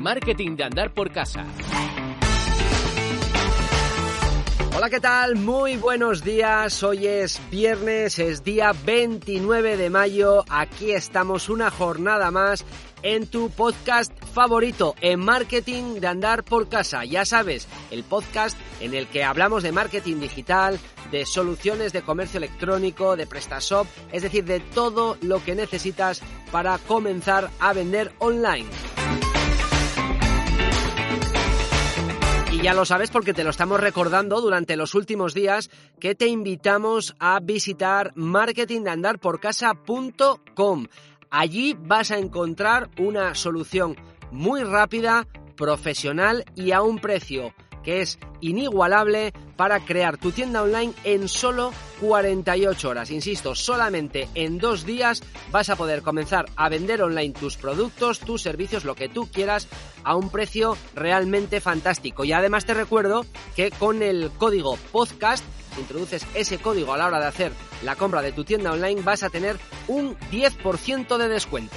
Marketing de andar por casa. Hola, ¿qué tal? Muy buenos días. Hoy es viernes, es día 29 de mayo. Aquí estamos una jornada más en tu podcast favorito, en Marketing de Andar por Casa. Ya sabes, el podcast en el que hablamos de marketing digital, de soluciones de comercio electrónico, de PrestaShop, es decir, de todo lo que necesitas para comenzar a vender online. Ya lo sabes porque te lo estamos recordando durante los últimos días que te invitamos a visitar marketingdeandarporcasa.com. Allí vas a encontrar una solución muy rápida, profesional y a un precio que es inigualable para crear tu tienda online en solo 48 horas. Insisto, solamente en dos días vas a poder comenzar a vender online tus productos, tus servicios, lo que tú quieras, a un precio realmente fantástico. Y además te recuerdo que con el código podcast introduces ese código a la hora de hacer la compra de tu tienda online, vas a tener un 10% de descuento.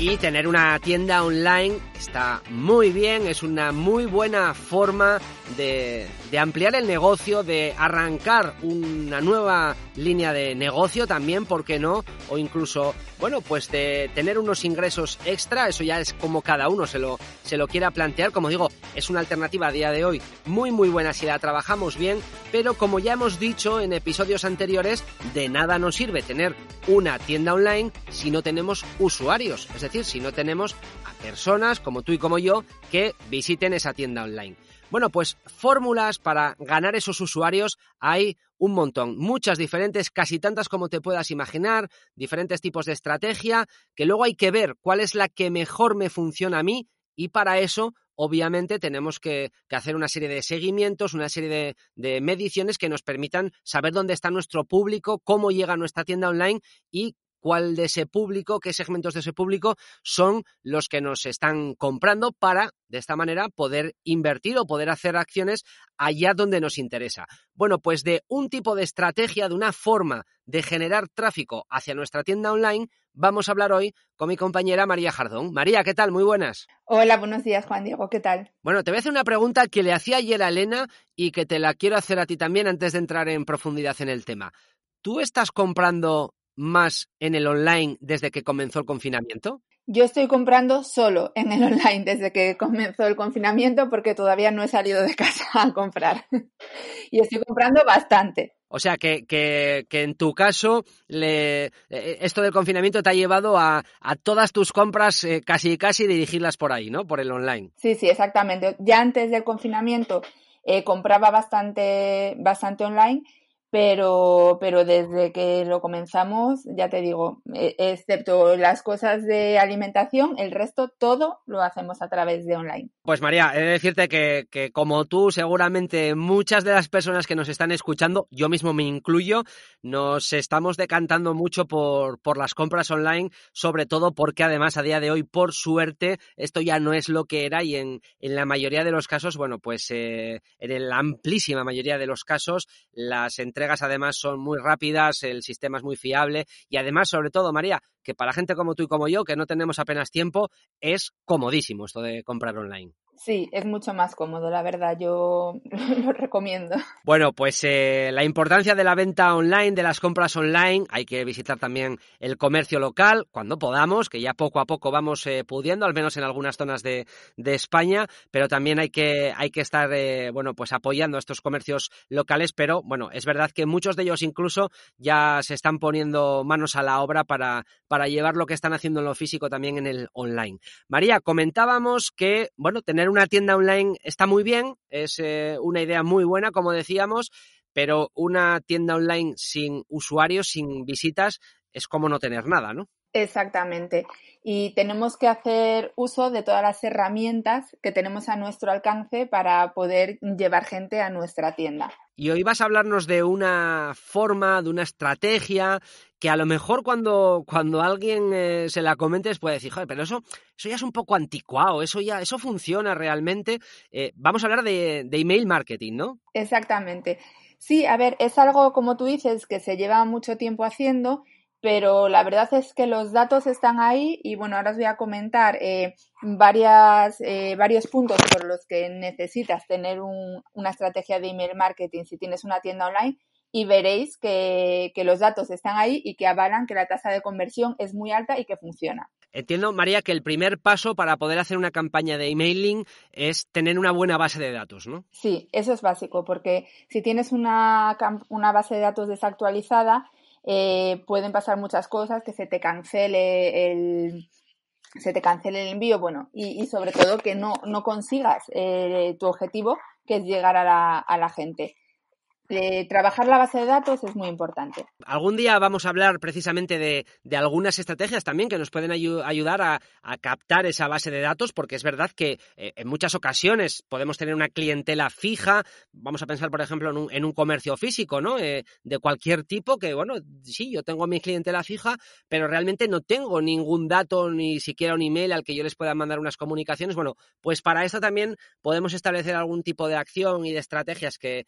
Y tener una tienda online está muy bien, es una muy buena forma de, de, ampliar el negocio, de arrancar una nueva línea de negocio también, ¿por qué no? O incluso, bueno, pues de tener unos ingresos extra, eso ya es como cada uno se lo, se lo quiera plantear. Como digo, es una alternativa a día de hoy muy, muy buena si la trabajamos bien, pero como ya hemos dicho en episodios anteriores, de nada nos sirve tener una tienda online si no tenemos usuarios, es decir, si no tenemos a personas como tú y como yo que visiten esa tienda online. Bueno, pues fórmulas para ganar esos usuarios hay un montón, muchas diferentes, casi tantas como te puedas imaginar, diferentes tipos de estrategia, que luego hay que ver cuál es la que mejor me funciona a mí y para eso obviamente tenemos que, hacer una serie de seguimientos, una serie de, de, mediciones que nos permitan saber dónde está nuestro público, cómo llega a nuestra tienda online y cuál de ese público, qué segmentos de ese público son los que nos están comprando para, de esta manera, poder invertir o poder hacer acciones allá donde nos interesa. Bueno, pues de un tipo de estrategia, de una forma de generar tráfico hacia nuestra tienda online, vamos a hablar hoy con mi compañera María Jardón. María, ¿qué tal? Muy buenas. Hola, buenos días, Juan Diego, ¿qué tal? Bueno, te voy a hacer una pregunta que le hacía ayer a Elena y que te la quiero hacer a ti también antes de entrar en profundidad en el tema. ¿Tú estás comprando más en el online desde que comenzó el confinamiento? Yo estoy comprando solo en el online desde que comenzó el confinamiento porque todavía no he salido de casa a comprar. y estoy comprando bastante. O sea que, que, que en tu caso le, esto del confinamiento te ha llevado a, a todas tus compras eh, casi casi dirigirlas por ahí, ¿no? Por el online. Sí, sí, exactamente. Ya antes del confinamiento eh, compraba bastante, bastante online pero, pero desde que lo comenzamos, ya te digo, excepto las cosas de alimentación, el resto todo lo hacemos a través de online. Pues María, he de decirte que, que como tú, seguramente muchas de las personas que nos están escuchando, yo mismo me incluyo, nos estamos decantando mucho por, por las compras online, sobre todo porque además a día de hoy, por suerte, esto ya no es lo que era y en, en la mayoría de los casos, bueno, pues eh, en la amplísima mayoría de los casos, las entregas además son muy rápidas, el sistema es muy fiable y además, sobre todo, María, que para gente como tú y como yo, que no tenemos apenas tiempo, es comodísimo esto de comprar online. Sí, es mucho más cómodo, la verdad, yo lo recomiendo. Bueno, pues eh, la importancia de la venta online, de las compras online, hay que visitar también el comercio local cuando podamos, que ya poco a poco vamos eh, pudiendo, al menos en algunas zonas de, de, España, pero también hay que, hay que estar, eh, bueno, pues apoyando a estos comercios locales, pero bueno, es verdad que muchos de ellos incluso ya se están poniendo manos a la obra para, para llevar lo que están haciendo en lo físico también en el online. María, comentábamos que, bueno, tener una tienda online está muy bien, es eh, una idea muy buena, como decíamos, pero una tienda online sin usuarios, sin visitas, es como no tener nada, ¿no? Exactamente. Y tenemos que hacer uso de todas las herramientas que tenemos a nuestro alcance para poder llevar gente a nuestra tienda. Y hoy vas a hablarnos de una forma, de una estrategia que a lo mejor cuando, cuando alguien eh, se la comente puede decir, joder, pero eso, eso ya es un poco anticuado, eso ya, eso funciona realmente. Eh, vamos a hablar de, de email marketing, ¿no? Exactamente. Sí, a ver, es algo, como tú dices, que se lleva mucho tiempo haciendo pero la verdad es que los datos están ahí y bueno, ahora os voy a comentar eh, varias, eh, varios puntos por los que necesitas tener una estrategia de email marketing si tienes una tienda online y veréis que, que los datos están ahí y que avalan que la tasa de conversión es muy alta y que funciona. Entiendo, María, que el primer paso para poder hacer una campaña de emailing es tener una buena base de datos, ¿no? Sí, eso es básico, porque si tienes una, una base de datos desactualizada, eh, pueden pasar muchas cosas, que se te cancele el se te cancele el envío, bueno, y, sobre todo que no, no consigas eh, tu objetivo, que es llegar a la, a la gente trabajar la base de datos es muy importante. Algún día vamos a hablar precisamente de, algunas estrategias también que nos pueden ayudar a, captar esa base de datos, porque es verdad que eh, en muchas ocasiones podemos tener una clientela fija. Vamos a pensar, por ejemplo, en un, comercio físico, ¿no? Eh, de cualquier tipo, que bueno, sí, yo tengo mi clientela fija, pero realmente no tengo ningún dato, ni siquiera un email al que yo les pueda mandar unas comunicaciones. Bueno, pues para esto también podemos establecer algún tipo de acción y de estrategias que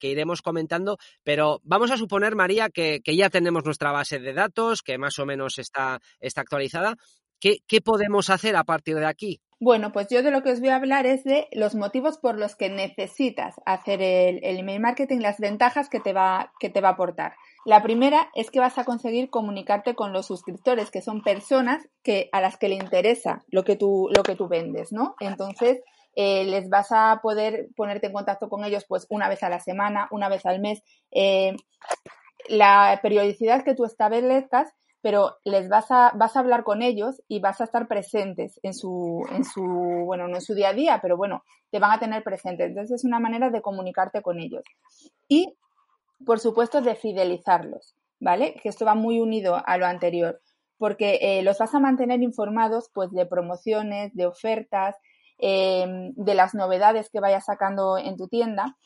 iremos comentando, pero vamos a suponer, María, que, ya tenemos nuestra base de datos, que más o menos está, está actualizada. ¿Qué, podemos hacer a partir de aquí? Bueno, pues yo de lo que os voy a hablar es de los motivos por los que necesitas hacer el, email marketing, las ventajas que te, va, que te va a aportar. La primera es que vas a conseguir comunicarte con los suscriptores, que son personas que, a las que le interesa lo que tú, lo que tú vendes, ¿no? Entonces, eh, les vas a poder ponerte en contacto con ellos pues una vez a la semana, una vez al mes. Eh, la periodicidad que tú establezcas, pero les vas a, vas a hablar con ellos y vas a estar presentes en su, en su, bueno, no en su día a día, pero bueno, te van a tener presentes. Entonces es una manera de comunicarte con ellos. Y, por supuesto, de fidelizarlos, ¿vale? Que esto va muy unido a lo anterior, porque eh, los vas a mantener informados pues de promociones, de ofertas, Em, de las novedades que vayas sacando en tu tienda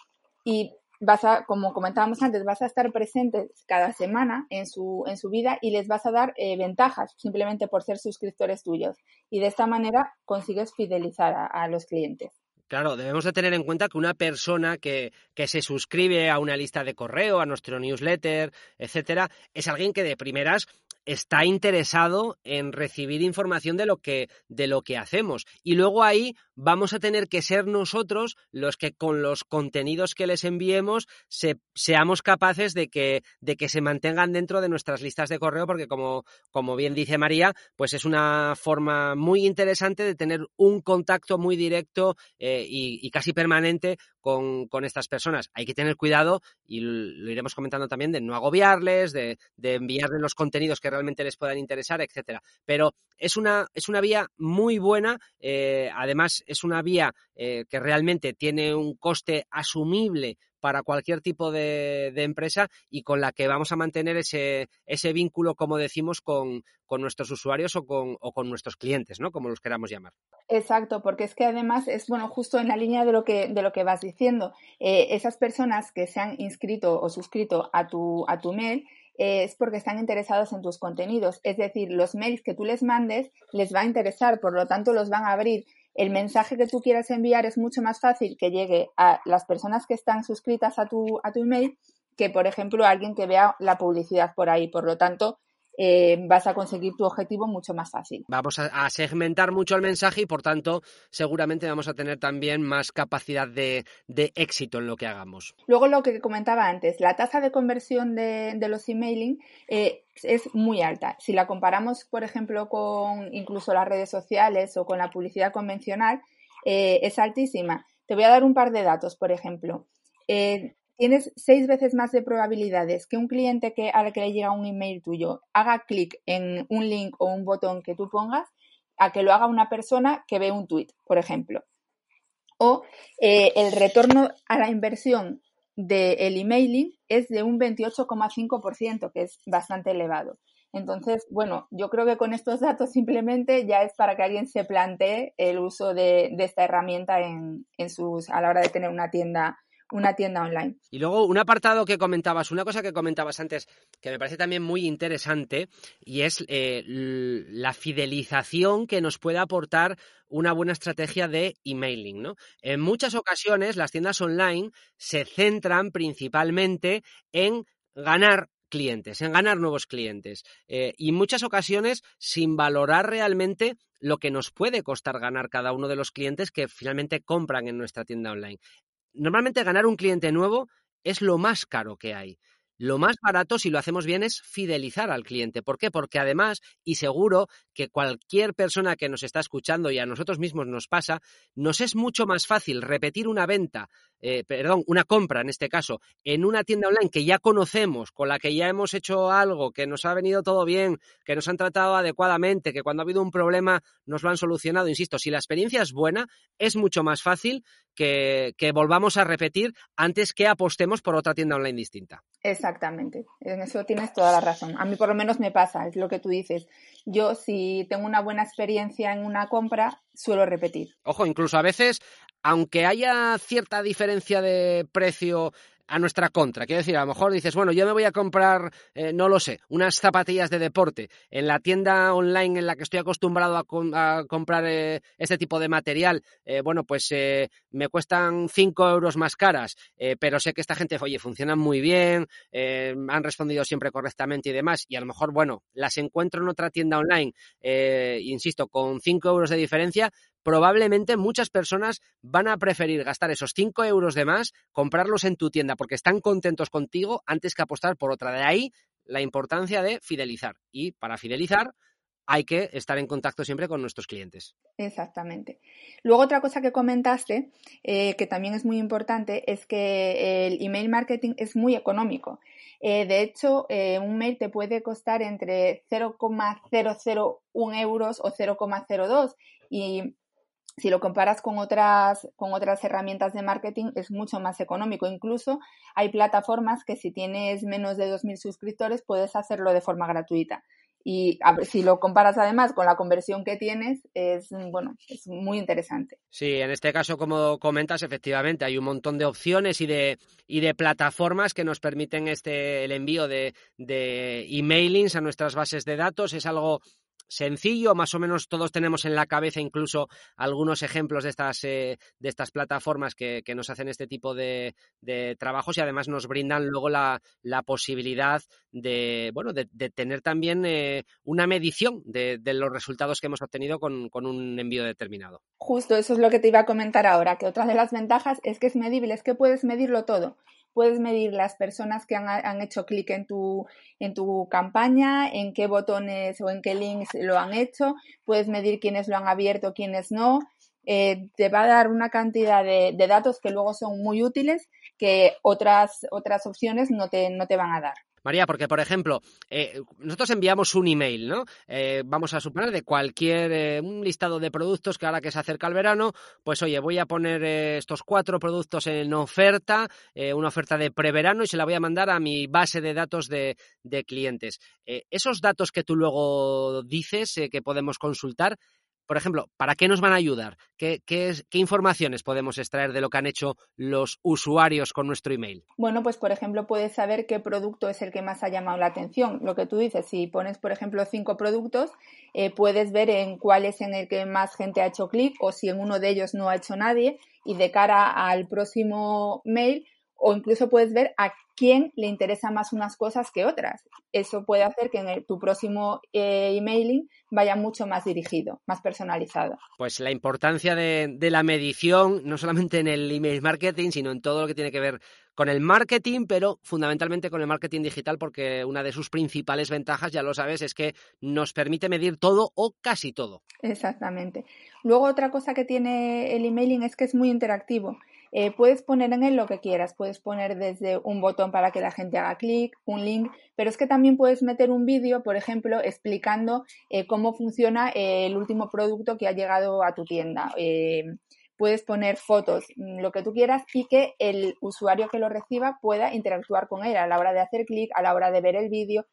y vas a, como comentábamos antes, vas a estar presentes cada semana en su, en su vida y les vas a dar eh, ventajas simplemente por ser suscriptores tuyos. Y de esta manera consigues fidelizar a, los clientes. Claro, debemos de tener en cuenta que una persona que, que, se suscribe a una lista de correo, a nuestro newsletter, etcétera, es alguien que de primeras está interesado en recibir información de lo que de lo que hacemos. Y luego ahí vamos a tener que ser nosotros los que con los contenidos que les enviemos seamos capaces de que de que se mantengan dentro de nuestras listas de correo porque como como bien dice María pues es una forma muy interesante de tener un contacto muy directo eh, y, casi permanente con, estas personas hay que tener cuidado y lo iremos comentando también de no agobiarles de, de enviarles los contenidos que realmente les puedan interesar, etcétera. Pero es una, es una vía muy buena, eh, además es una vía eh, que realmente tiene un coste asumible para cualquier tipo de, empresa y con la que vamos a mantener ese, ese vínculo, como decimos, con, nuestros usuarios o con, o con, nuestros clientes, ¿no? Como los queramos llamar. Exacto, porque es que además es bueno justo en la línea de lo que, de lo que vas diciendo. Eh, esas personas que se han inscrito o suscrito a tu, a tu mail es porque están interesados en tus contenidos. Es decir, los mails que tú les mandes les va a interesar, por lo tanto los van a abrir. El mensaje que tú quieras enviar es mucho más fácil que llegue a las personas que están suscritas a tu, a tu email que, por ejemplo, a alguien que vea la publicidad por ahí. Por lo tanto, eh, vas a conseguir tu objetivo mucho más fácil. Vamos a, segmentar mucho el mensaje y por tanto seguramente vamos a tener también más capacidad de, éxito en lo que hagamos. Luego lo que comentaba antes, la tasa de conversión de, los emailing eh, es muy alta. Si la comparamos, por ejemplo, con incluso las redes sociales o con la publicidad convencional, eh, es altísima. Te voy a dar un par de datos, por ejemplo tienes seis veces más de probabilidades que un cliente que, al que le llega un email tuyo haga clic en un link o un botón que tú pongas a que lo haga una persona que ve un tweet, por ejemplo. O eh, el retorno a la inversión del emailing es de un 28,5%, que es bastante elevado. Entonces, bueno, yo creo que con estos datos simplemente ya es para que alguien se plantee el uso de, esta herramienta en, en sus, a la hora de tener una tienda una tienda online. Y luego un apartado que comentabas, una cosa que comentabas antes que me parece también muy interesante y es eh, la fidelización que nos puede aportar una buena estrategia de emailing. ¿no? En muchas ocasiones las tiendas online se centran principalmente en ganar clientes, en ganar nuevos clientes. Eh, y en muchas ocasiones sin valorar realmente lo que nos puede costar ganar cada uno de los clientes que finalmente compran en nuestra tienda online. Normalmente ganar un cliente nuevo es lo más caro que hay. Lo más barato, si lo hacemos bien, es fidelizar al cliente. ¿Por qué? Porque además, y seguro que cualquier persona que nos está escuchando y a nosotros mismos nos pasa, nos es mucho más fácil repetir una venta, eh, perdón, una compra en este caso, en una tienda online que ya conocemos, con la que ya hemos hecho algo, que nos ha venido todo bien, que nos han tratado adecuadamente, que cuando ha habido un problema nos lo han solucionado. Insisto, si la experiencia es buena, es mucho más fácil que, que volvamos a repetir antes que apostemos por otra tienda online distinta. Exactamente, en eso tienes toda la razón. A mí por lo menos me pasa, es lo que tú dices. Yo si tengo una buena experiencia en una compra, suelo repetir. Ojo, incluso a veces, aunque haya cierta diferencia de precio a nuestra contra. Quiero decir, a lo mejor dices, bueno, yo me voy a comprar, eh, no lo sé, unas zapatillas de deporte en la tienda online en la que estoy acostumbrado a, comprar eh, este tipo de material. Eh, bueno, pues me cuestan 5 euros más caras, pero sé que esta gente, oye, funcionan muy bien, han respondido siempre correctamente y demás, y a lo mejor, bueno, las encuentro en otra tienda online, insisto, con 5 euros de diferencia, probablemente muchas personas van a preferir gastar esos 5 euros de más, comprarlos en tu tienda porque están contentos contigo antes que apostar por otra. De ahí la importancia de fidelizar. Y para fidelizar hay que estar en contacto siempre con nuestros clientes. Exactamente. Luego otra cosa que comentaste, eh, que también es muy importante, es que el email marketing es muy económico. Eh, de hecho, eh, un mail te puede costar entre 0,001 euros o 0,02 y si lo comparas con otras, con otras herramientas de marketing, es mucho más económico. Incluso hay plataformas que si tienes menos de 2.000 suscriptores puedes hacerlo de forma gratuita. Y si lo comparas además con la conversión que tienes, es bueno, es muy interesante. Sí, en este caso, como comentas, efectivamente, hay un montón de opciones y de, y de plataformas que nos permiten este el envío de, de emailings a nuestras bases de datos. Es algo sencillo, más o menos todos tenemos en la cabeza incluso algunos ejemplos de estas, eh, de estas plataformas que, nos hacen este tipo de, trabajos y además nos brindan luego la, posibilidad de, bueno, de, tener también eh, una medición de, los resultados que hemos obtenido con, con un envío determinado. Justo, eso es lo que te iba a comentar ahora, que otra de las ventajas es que es medible, es que puedes medirlo todo puedes medir las personas que han, hecho clic en tu, en tu campaña, en qué botones o en qué links lo han hecho, puedes medir quiénes lo han abierto, quiénes no. Eh, te va a dar una cantidad de, de, datos que luego son muy útiles que otras, otras opciones no te, no te van a dar. María, porque por ejemplo, eh, nosotros enviamos un email, ¿no? Eh, vamos a suponer de cualquier, eh, un listado de productos que ahora que se acerca el verano, pues oye, voy a poner estos cuatro productos en oferta, una oferta de preverano y se la voy a mandar a mi base de datos de, de clientes. esos datos que tú luego dices que podemos consultar, por ejemplo, ¿para qué nos van a ayudar? ¿Qué, informaciones podemos extraer de lo que han hecho los usuarios con nuestro email? Bueno, pues por ejemplo, puedes saber qué producto es el que más ha llamado la atención. Lo que tú dices, si pones, por ejemplo, cinco productos, eh, puedes ver en cuál es en el que más gente ha hecho clic o si en uno de ellos no ha hecho nadie y de cara al próximo mail o incluso puedes ver a quién le interesa más unas cosas que otras. Eso puede hacer que en tu próximo eh, emailing vaya mucho más dirigido, más personalizado. Pues la importancia de, la medición, no solamente en el email marketing, sino en todo lo que tiene que ver con el marketing, pero fundamentalmente con el marketing digital, porque una de sus principales ventajas, ya lo sabes, es que nos permite medir todo o casi todo. Exactamente. Luego otra cosa que tiene el emailing es que es muy interactivo. Eh, puedes poner en él lo que quieras, puedes poner desde un botón para que la gente haga clic, un link, pero es que también puedes meter un vídeo, por ejemplo, explicando eh, cómo funciona eh, el último producto que ha llegado a tu tienda. puedes poner fotos, mm, lo que tú quieras y que el usuario que lo reciba pueda interactuar con él a la hora de hacer clic, a la hora de ver el vídeo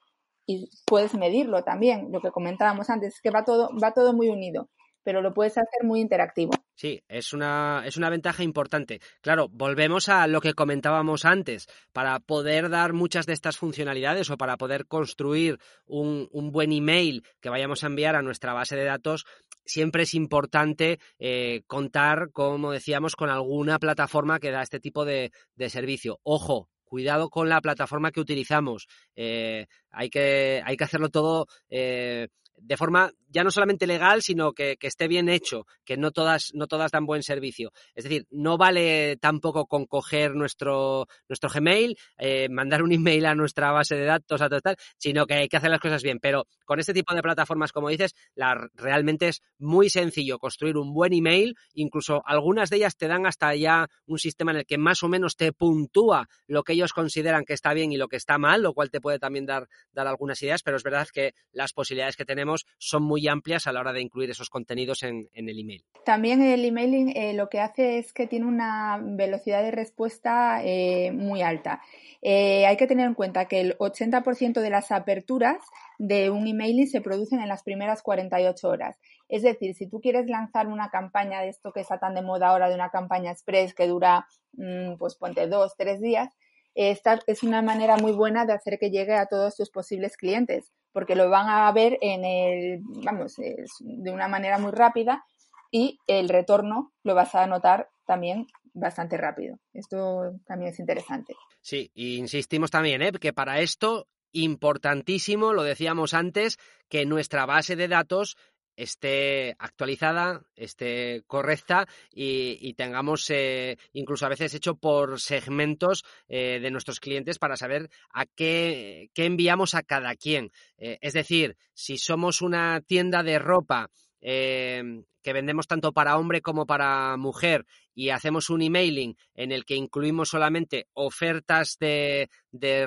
y puedes medirlo también, lo que comentábamos antes, es que va todo, va todo muy unido pero lo puedes hacer muy interactivo. Sí, es una, es una ventaja importante. Claro, volvemos a lo que comentábamos antes. Para poder dar muchas de estas funcionalidades o para poder construir un, un buen email que vayamos a enviar a nuestra base de datos, siempre es importante eh, contar, como decíamos, con alguna plataforma que da este tipo de, de servicio. Ojo, cuidado con la plataforma que utilizamos. Eh, hay, que, hay que hacerlo todo eh, de forma ya no solamente legal, sino que, esté bien hecho, que no todas, no todas dan buen servicio. Es decir, no vale tampoco con coger nuestro, nuestro Gmail, eh, mandar un email a nuestra base de datos, a total, sino que hay que hacer las cosas bien. Pero con este tipo de plataformas, como dices, la, realmente es muy sencillo construir un buen email. Incluso algunas de ellas te dan hasta ya un sistema en el que más o menos te puntúa lo que ellos consideran que está bien y lo que está mal, lo cual te puede también dar, dar algunas ideas, pero es verdad que las posibilidades que tenemos son muy amplias a la hora de incluir esos contenidos en, el email. También el emailing eh, lo que hace es que tiene una velocidad de respuesta eh, muy alta. Eh, hay que tener en cuenta que el 80% de las aperturas de un emailing se producen en las primeras 48 horas. Es decir, si tú quieres lanzar una campaña de esto que está tan de moda ahora, de una campaña express que dura, mm, pues ponte dos, tres días, esta es una manera muy buena de hacer que llegue a todos tus posibles clientes porque lo van a ver en el, vamos, de una manera muy rápida y el retorno lo vas a notar también bastante rápido. Esto también es interesante. Sí, insistimos también, ¿eh? que para esto importantísimo, lo decíamos antes, que nuestra base de datos esté actualizada, esté correcta y, tengamos eh, incluso a veces hecho por segmentos eh, de nuestros clientes para saber a qué, qué enviamos a cada quien. Eh, es decir, si somos una tienda de ropa que vendemos tanto para hombre como para mujer y hacemos un emailing en el que incluimos solamente ofertas de,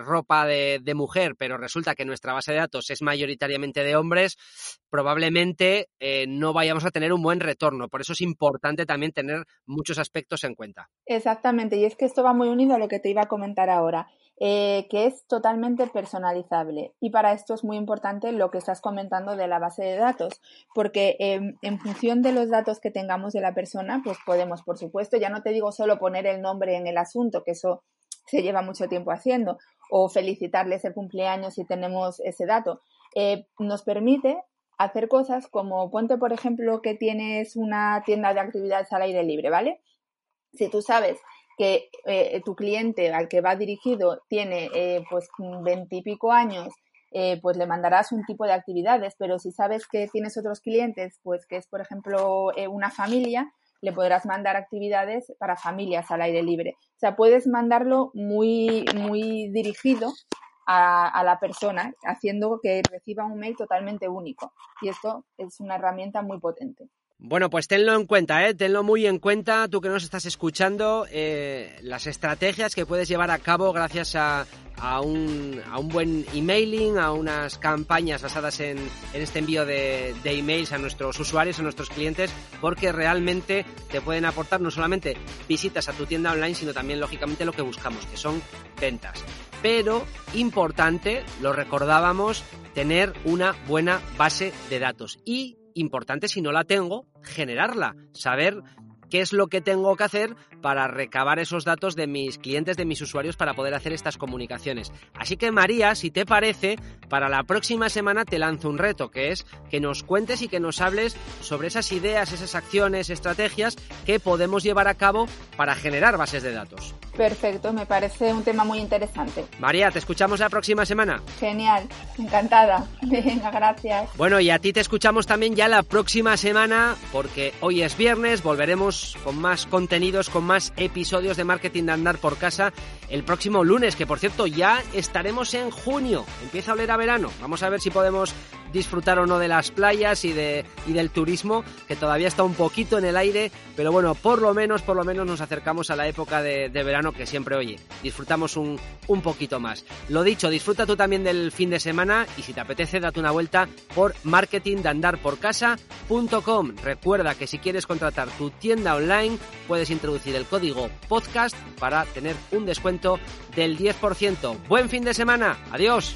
ropa de, mujer, pero resulta que nuestra base de datos es mayoritariamente de hombres, probablemente eh, no vayamos a tener un buen retorno. Por eso es importante también tener muchos aspectos en cuenta. Exactamente, y es que esto va muy unido a lo que te iba a comentar ahora. Eh, que es totalmente personalizable. Y para esto es muy importante lo que estás comentando de la base de datos, porque em, en función de los datos que tengamos de la persona, pues podemos, por supuesto, ya no te digo solo poner el nombre en el asunto, que eso se lleva mucho tiempo haciendo, o felicitarles el cumpleaños si tenemos ese dato. Eh, nos permite hacer cosas como ponte, por ejemplo, que tienes una tienda de actividades al aire libre, ¿vale? Si tú sabes que eh, tu cliente al que va dirigido tiene eh, pues veintipico años, eh, pues le mandarás un tipo de actividades, pero si sabes que tienes otros clientes, pues que es por ejemplo una familia, le podrás mandar actividades para familias al aire libre. O sea, puedes mandarlo muy, muy dirigido a, a, la persona, haciendo que reciba un mail totalmente único. Y esto es una herramienta muy potente. Bueno, pues tenlo en cuenta, ¿eh? tenlo muy en cuenta, tú que nos estás escuchando, eh, las estrategias que puedes llevar a cabo gracias a, un, a un, buen emailing, a unas campañas basadas en, este envío de, de, emails a nuestros usuarios, a nuestros clientes, porque realmente te pueden aportar no solamente visitas a tu tienda online, sino también, lógicamente, lo que buscamos, que son ventas. Pero, importante, lo recordábamos, tener una buena base de datos. Y importante si no la tengo, generarla, saber qué es lo que tengo que hacer para recabar esos datos de mis clientes, de mis usuarios, para poder hacer estas comunicaciones. Así que María, si te parece, para la próxima semana te lanzo un reto, que es que nos cuentes y que nos hables sobre esas ideas, esas acciones, estrategias que podemos llevar a cabo para generar bases de datos. Perfecto, me parece un tema muy interesante. María, te escuchamos la próxima semana. Genial, encantada. Venga, gracias. Bueno, y a ti te escuchamos también ya la próxima semana, porque hoy es viernes, volveremos con más contenidos, con más episodios de Marketing de Andar por Casa el próximo lunes, que por cierto ya estaremos en junio. Empieza a oler a verano. Vamos a ver si podemos disfrutar o no de las playas y, de, y del turismo, que todavía está un poquito en el aire, pero bueno, por lo menos, por lo menos nos acercamos a la época de, verano que siempre, oye, disfrutamos un, un poquito más. Lo dicho, disfruta tú también del fin de semana y si te apetece, date una vuelta por marketingdandarporcasa.com. Recuerda que si quieres contratar tu tienda online, puedes introducir código podcast para tener un descuento del 10%. Buen fin de semana. Adiós.